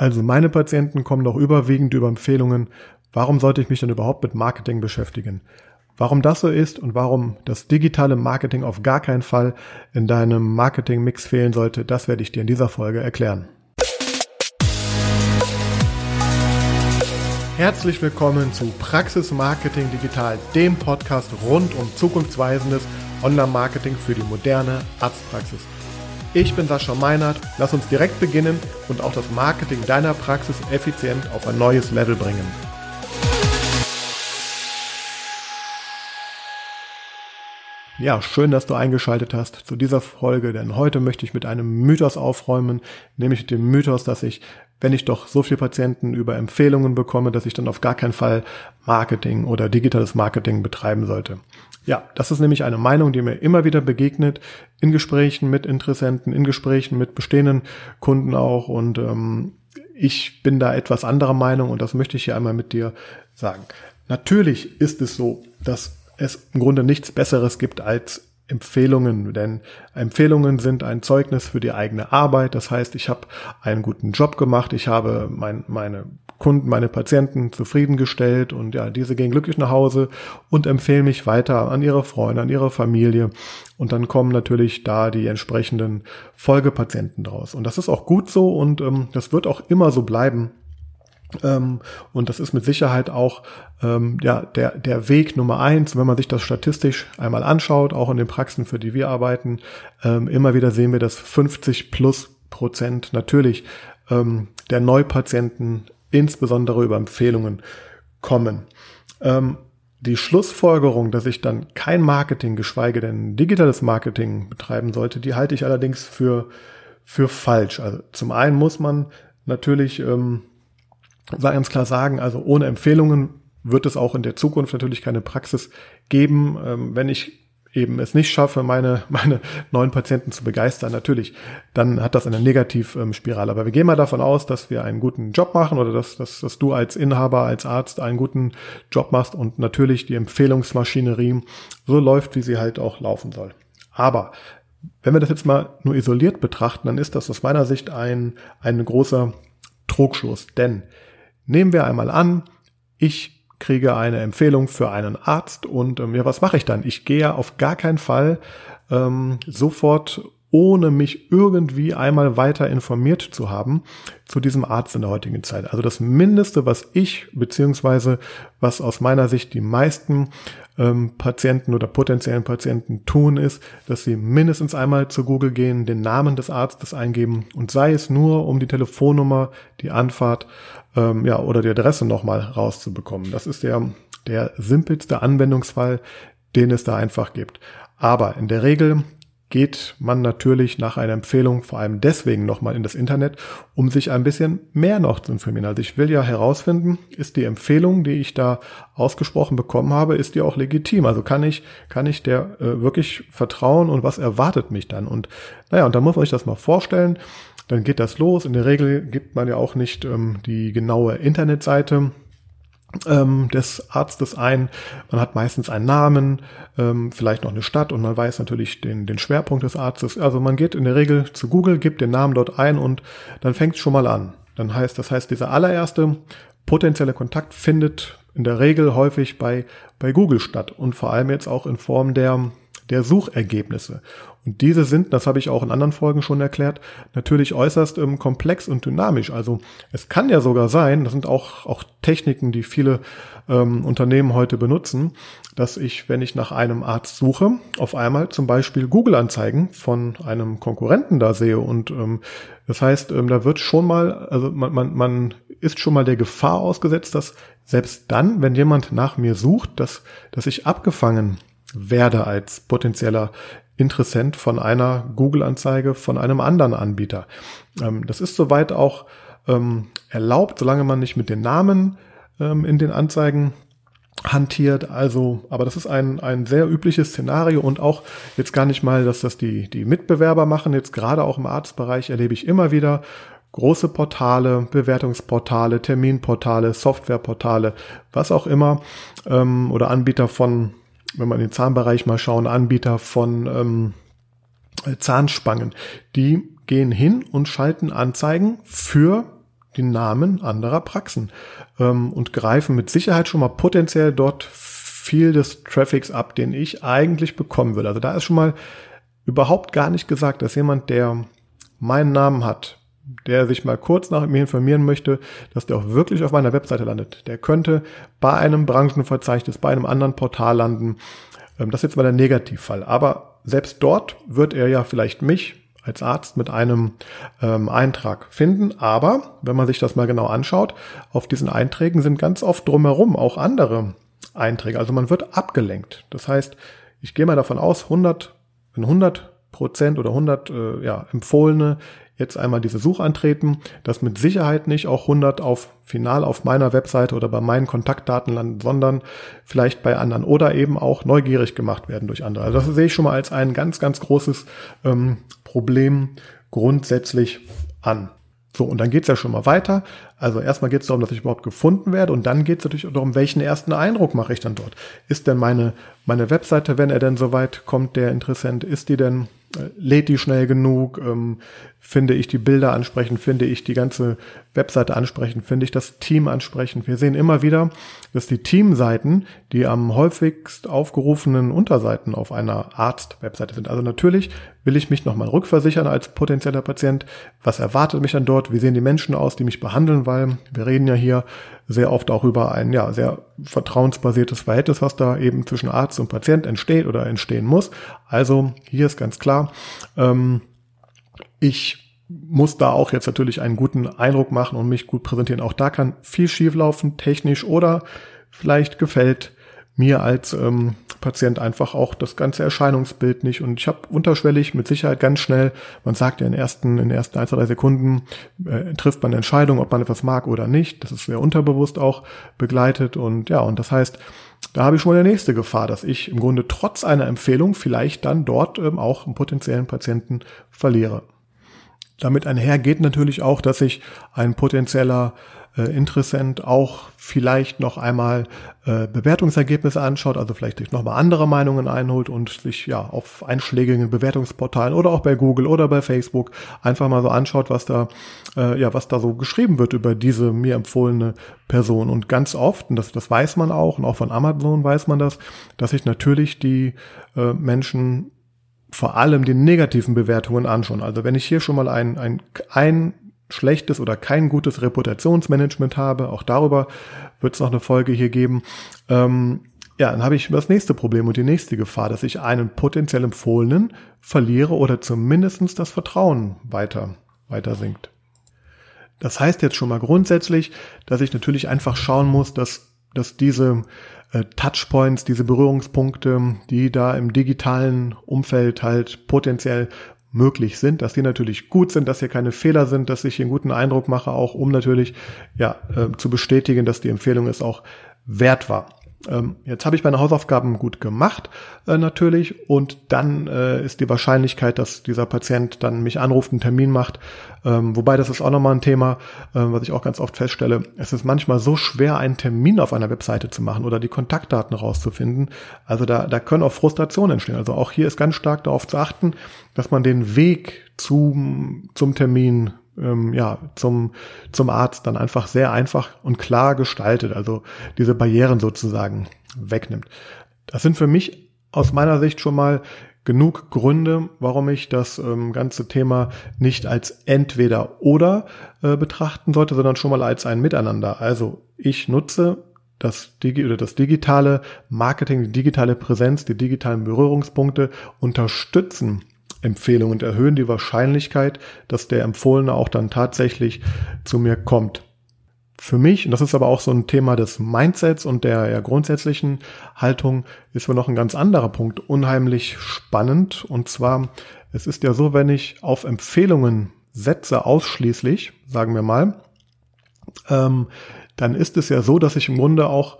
Also meine Patienten kommen doch überwiegend über Empfehlungen. Warum sollte ich mich denn überhaupt mit Marketing beschäftigen? Warum das so ist und warum das digitale Marketing auf gar keinen Fall in deinem Marketing-Mix fehlen sollte, das werde ich dir in dieser Folge erklären. Herzlich willkommen zu Praxis Marketing Digital, dem Podcast rund um zukunftsweisendes Online-Marketing für die moderne Arztpraxis. Ich bin Sascha Meinert. Lass uns direkt beginnen und auch das Marketing deiner Praxis effizient auf ein neues Level bringen. Ja, schön, dass du eingeschaltet hast zu dieser Folge, denn heute möchte ich mit einem Mythos aufräumen, nämlich dem Mythos, dass ich, wenn ich doch so viele Patienten über Empfehlungen bekomme, dass ich dann auf gar keinen Fall Marketing oder digitales Marketing betreiben sollte. Ja, das ist nämlich eine Meinung, die mir immer wieder begegnet in Gesprächen mit Interessenten, in Gesprächen mit bestehenden Kunden auch und ähm, ich bin da etwas anderer Meinung und das möchte ich hier einmal mit dir sagen. Natürlich ist es so, dass es im Grunde nichts Besseres gibt als Empfehlungen, denn Empfehlungen sind ein Zeugnis für die eigene Arbeit. Das heißt, ich habe einen guten Job gemacht, ich habe mein, meine Kunden, meine Patienten zufriedengestellt und ja, diese gehen glücklich nach Hause und empfehlen mich weiter an ihre Freunde, an ihre Familie. Und dann kommen natürlich da die entsprechenden Folgepatienten draus. Und das ist auch gut so und ähm, das wird auch immer so bleiben. Ähm, und das ist mit Sicherheit auch ähm, ja, der, der Weg Nummer eins, wenn man sich das statistisch einmal anschaut, auch in den Praxen, für die wir arbeiten, ähm, immer wieder sehen wir, dass 50 plus Prozent natürlich der Neupatienten insbesondere über Empfehlungen kommen. Die Schlussfolgerung, dass ich dann kein Marketing, geschweige denn digitales Marketing betreiben sollte, die halte ich allerdings für, für falsch. Also zum einen muss man natürlich ganz klar sagen, also ohne Empfehlungen wird es auch in der Zukunft natürlich keine Praxis geben. Ähm, wenn ich eben es nicht schaffe, meine, meine neuen Patienten zu begeistern, natürlich, dann hat das eine Negativspirale. Aber wir gehen mal davon aus, dass wir einen guten Job machen oder dass, dass, dass du als Inhaber, als Arzt einen guten Job machst und natürlich die Empfehlungsmaschinerie so läuft, wie sie halt auch laufen soll. Aber wenn wir das jetzt mal nur isoliert betrachten, dann ist das aus meiner Sicht ein, ein großer Trugschluss. Denn nehmen wir einmal an, ich kriege eine Empfehlung für einen Arzt und ähm, ja, was mache ich dann? Ich gehe auf gar keinen Fall ähm, sofort ohne mich irgendwie einmal weiter informiert zu haben zu diesem Arzt in der heutigen Zeit. Also das Mindeste, was ich beziehungsweise was aus meiner Sicht die meisten ähm, Patienten oder potenziellen Patienten tun, ist, dass sie mindestens einmal zu Google gehen, den Namen des Arztes eingeben und sei es nur, um die Telefonnummer, die Anfahrt ähm, ja, oder die Adresse nochmal rauszubekommen. Das ist der, der simpelste Anwendungsfall, den es da einfach gibt. Aber in der Regel geht man natürlich nach einer Empfehlung vor allem deswegen nochmal in das Internet, um sich ein bisschen mehr noch zu informieren. Also ich will ja herausfinden, ist die Empfehlung, die ich da ausgesprochen bekommen habe, ist die auch legitim? Also kann ich, kann ich der äh, wirklich vertrauen und was erwartet mich dann? Und naja, und da muss man sich das mal vorstellen. Dann geht das los. In der Regel gibt man ja auch nicht ähm, die genaue Internetseite ähm, des Arztes ein. Man hat meistens einen Namen, ähm, vielleicht noch eine Stadt und man weiß natürlich den, den Schwerpunkt des Arztes. Also man geht in der Regel zu Google, gibt den Namen dort ein und dann fängt es schon mal an. Dann heißt, das heißt, dieser allererste potenzielle Kontakt findet in der Regel häufig bei, bei Google statt und vor allem jetzt auch in Form der der Suchergebnisse. Und diese sind, das habe ich auch in anderen Folgen schon erklärt, natürlich äußerst ähm, komplex und dynamisch. Also es kann ja sogar sein, das sind auch, auch Techniken, die viele ähm, Unternehmen heute benutzen, dass ich, wenn ich nach einem Arzt suche, auf einmal zum Beispiel Google-Anzeigen von einem Konkurrenten da sehe. Und ähm, das heißt, ähm, da wird schon mal, also man, man, man ist schon mal der Gefahr ausgesetzt, dass selbst dann, wenn jemand nach mir sucht, dass, dass ich abgefangen werde als potenzieller Interessent von einer Google-Anzeige von einem anderen Anbieter. Ähm, das ist soweit auch ähm, erlaubt, solange man nicht mit den Namen ähm, in den Anzeigen hantiert. Also, aber das ist ein, ein sehr übliches Szenario und auch jetzt gar nicht mal, dass das die, die Mitbewerber machen. Jetzt gerade auch im Arztbereich erlebe ich immer wieder große Portale, Bewertungsportale, Terminportale, Softwareportale, was auch immer, ähm, oder Anbieter von wenn in den Zahnbereich mal schauen, Anbieter von ähm, Zahnspangen, die gehen hin und schalten Anzeigen für die Namen anderer Praxen ähm, und greifen mit Sicherheit schon mal potenziell dort viel des Traffics ab, den ich eigentlich bekommen will. Also da ist schon mal überhaupt gar nicht gesagt, dass jemand, der meinen Namen hat, der sich mal kurz nach mir informieren möchte, dass der auch wirklich auf meiner Webseite landet. Der könnte bei einem Branchenverzeichnis, bei einem anderen Portal landen. Ähm, das ist jetzt mal der Negativfall. Aber selbst dort wird er ja vielleicht mich als Arzt mit einem ähm, Eintrag finden. Aber wenn man sich das mal genau anschaut, auf diesen Einträgen sind ganz oft drumherum auch andere Einträge. Also man wird abgelenkt. Das heißt, ich gehe mal davon aus, 100, wenn 100 Prozent oder 100 äh, ja, empfohlene jetzt einmal diese Such antreten, dass mit Sicherheit nicht auch 100 auf final auf meiner Webseite oder bei meinen Kontaktdaten landen, sondern vielleicht bei anderen oder eben auch neugierig gemacht werden durch andere. Also das sehe ich schon mal als ein ganz, ganz großes ähm, Problem grundsätzlich an. So, und dann geht's ja schon mal weiter. Also erstmal geht's darum, dass ich überhaupt gefunden werde und dann geht's natürlich darum, welchen ersten Eindruck mache ich dann dort. Ist denn meine, meine Webseite, wenn er denn soweit kommt, der Interessent, ist die denn lädt die schnell genug, ähm, finde ich die Bilder ansprechend, finde ich die ganze Webseite ansprechend, finde ich das Team ansprechend. Wir sehen immer wieder, dass die Teamseiten die am häufigst aufgerufenen Unterseiten auf einer Arzt-Webseite sind. Also natürlich will ich mich nochmal rückversichern als potenzieller Patient. Was erwartet mich dann dort? Wie sehen die Menschen aus, die mich behandeln? Weil wir reden ja hier sehr oft auch über ein ja sehr vertrauensbasiertes Verhältnis, was da eben zwischen Arzt und Patient entsteht oder entstehen muss. Also hier ist ganz klar, ähm, ich muss da auch jetzt natürlich einen guten Eindruck machen und mich gut präsentieren. Auch da kann viel schieflaufen, technisch oder vielleicht gefällt mir als ähm, Patient einfach auch das ganze Erscheinungsbild nicht. Und ich habe unterschwellig mit Sicherheit ganz schnell, man sagt ja in den ersten, in den ersten ein, zwei, drei Sekunden, äh, trifft man eine Entscheidung, ob man etwas mag oder nicht. Das ist sehr unterbewusst auch begleitet. Und ja, und das heißt, da habe ich schon mal die nächste Gefahr, dass ich im Grunde trotz einer Empfehlung vielleicht dann dort ähm, auch einen potenziellen Patienten verliere. Damit einher geht natürlich auch, dass ich ein potenzieller äh, Interessent auch vielleicht noch einmal äh, Bewertungsergebnisse anschaut, also vielleicht sich nochmal andere Meinungen einholt und sich ja auf einschlägigen Bewertungsportalen oder auch bei Google oder bei Facebook einfach mal so anschaut, was da äh, ja was da so geschrieben wird über diese mir empfohlene Person. Und ganz oft und das das weiß man auch und auch von Amazon weiß man das, dass sich natürlich die äh, Menschen vor allem die negativen Bewertungen anschauen. Also wenn ich hier schon mal ein, ein, ein schlechtes oder kein gutes Reputationsmanagement habe, auch darüber wird es noch eine Folge hier geben, ähm, ja, dann habe ich das nächste Problem und die nächste Gefahr, dass ich einen potenziell Empfohlenen verliere oder zumindestens das Vertrauen weiter, weiter sinkt. Das heißt jetzt schon mal grundsätzlich, dass ich natürlich einfach schauen muss, dass, dass diese äh, Touchpoints, diese Berührungspunkte, die da im digitalen Umfeld halt potenziell möglich sind, dass die natürlich gut sind, dass hier keine Fehler sind, dass ich hier einen guten Eindruck mache, auch um natürlich ja äh, zu bestätigen, dass die Empfehlung es auch wert war. Ähm, jetzt habe ich meine Hausaufgaben gut gemacht äh, natürlich und dann äh, ist die Wahrscheinlichkeit, dass dieser Patient dann mich anruft, einen Termin macht, ähm, wobei das ist auch nochmal ein Thema, äh, was ich auch ganz oft feststelle. Es ist manchmal so schwer, einen Termin auf einer Webseite zu machen oder die Kontaktdaten rauszufinden. Also da, da können auch Frustrationen entstehen. Also auch hier ist ganz stark darauf zu achten, dass man den Weg zum, zum Termin ähm, ja, zum, zum Arzt dann einfach sehr einfach und klar gestaltet, also diese Barrieren sozusagen wegnimmt. Das sind für mich aus meiner Sicht schon mal genug Gründe, warum ich das ähm, ganze Thema nicht als entweder oder äh, betrachten sollte, sondern schon mal als ein Miteinander. Also ich nutze das, Digi oder das digitale Marketing, die digitale Präsenz, die digitalen Berührungspunkte unterstützen Empfehlung und erhöhen die Wahrscheinlichkeit, dass der Empfohlene auch dann tatsächlich zu mir kommt. Für mich, und das ist aber auch so ein Thema des Mindsets und der ja, grundsätzlichen Haltung, ist mir noch ein ganz anderer Punkt unheimlich spannend. Und zwar, es ist ja so, wenn ich auf Empfehlungen setze ausschließlich, sagen wir mal, ähm, dann ist es ja so, dass ich im Grunde auch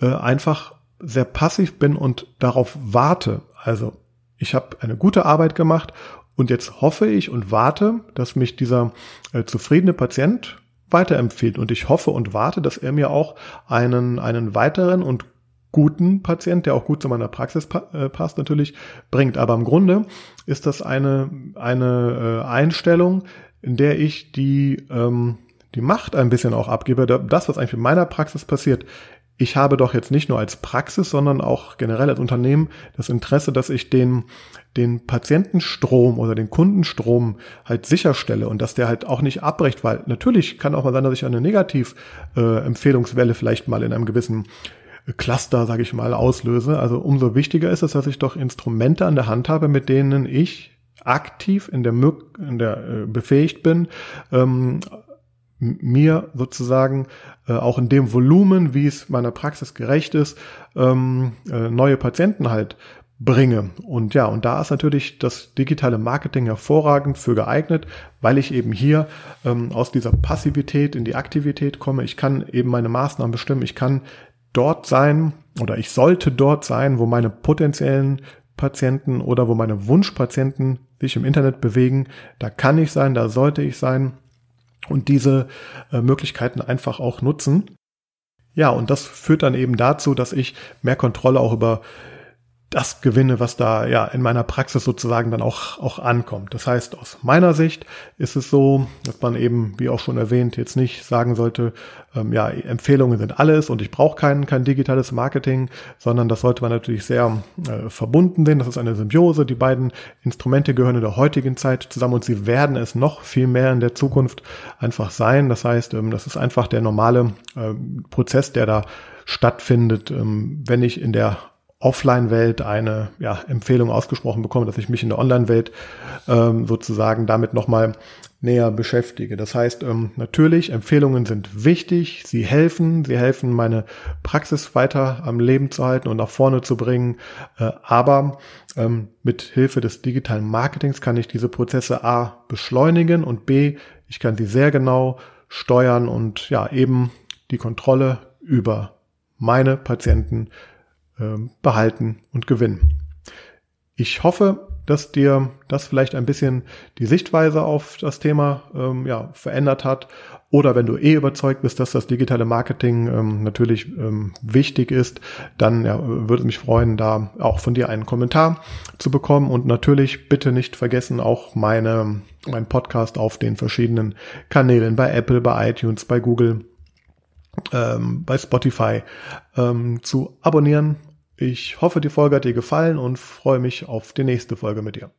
äh, einfach sehr passiv bin und darauf warte. Also ich habe eine gute Arbeit gemacht und jetzt hoffe ich und warte, dass mich dieser äh, zufriedene Patient weiterempfiehlt. Und ich hoffe und warte, dass er mir auch einen, einen weiteren und guten Patient, der auch gut zu meiner Praxis pa äh, passt, natürlich bringt. Aber im Grunde ist das eine, eine äh, Einstellung, in der ich die, ähm, die Macht ein bisschen auch abgebe, das, was eigentlich in meiner Praxis passiert, ich habe doch jetzt nicht nur als Praxis, sondern auch generell als Unternehmen das Interesse, dass ich den, den Patientenstrom oder den Kundenstrom halt sicherstelle und dass der halt auch nicht abbricht, weil natürlich kann auch mal sein, dass ich eine Negativ-Empfehlungswelle äh, vielleicht mal in einem gewissen Cluster, sage ich mal, auslöse. Also umso wichtiger ist es, dass ich doch Instrumente an der Hand habe, mit denen ich aktiv in der, in der äh, befähigt bin, ähm, mir sozusagen äh, auch in dem Volumen, wie es meiner Praxis gerecht ist, ähm, äh, neue Patienten halt bringe. Und ja, und da ist natürlich das digitale Marketing hervorragend für geeignet, weil ich eben hier ähm, aus dieser Passivität in die Aktivität komme. Ich kann eben meine Maßnahmen bestimmen. Ich kann dort sein oder ich sollte dort sein, wo meine potenziellen Patienten oder wo meine Wunschpatienten sich im Internet bewegen. Da kann ich sein, da sollte ich sein und diese äh, Möglichkeiten einfach auch nutzen. Ja, und das führt dann eben dazu, dass ich mehr Kontrolle auch über das gewinne, was da ja in meiner Praxis sozusagen dann auch, auch ankommt. Das heißt, aus meiner Sicht ist es so, dass man eben, wie auch schon erwähnt, jetzt nicht sagen sollte, ähm, ja, Empfehlungen sind alles und ich brauche kein, kein digitales Marketing, sondern das sollte man natürlich sehr äh, verbunden sehen. Das ist eine Symbiose. Die beiden Instrumente gehören in der heutigen Zeit zusammen und sie werden es noch viel mehr in der Zukunft einfach sein. Das heißt, ähm, das ist einfach der normale äh, Prozess, der da stattfindet, ähm, wenn ich in der Offline-Welt eine ja, Empfehlung ausgesprochen bekomme, dass ich mich in der Online-Welt ähm, sozusagen damit nochmal näher beschäftige. Das heißt, ähm, natürlich, Empfehlungen sind wichtig, sie helfen, sie helfen, meine Praxis weiter am Leben zu halten und nach vorne zu bringen. Äh, aber ähm, mit Hilfe des digitalen Marketings kann ich diese Prozesse A beschleunigen und B, ich kann sie sehr genau steuern und ja, eben die Kontrolle über meine Patienten behalten und gewinnen. Ich hoffe, dass dir das vielleicht ein bisschen die Sichtweise auf das Thema ähm, ja, verändert hat. Oder wenn du eh überzeugt bist, dass das digitale Marketing ähm, natürlich ähm, wichtig ist, dann ja, würde mich freuen, da auch von dir einen Kommentar zu bekommen. Und natürlich bitte nicht vergessen, auch meine, mein Podcast auf den verschiedenen Kanälen bei Apple, bei iTunes, bei Google ähm, bei Spotify ähm, zu abonnieren. Ich hoffe, die Folge hat dir gefallen und freue mich auf die nächste Folge mit dir.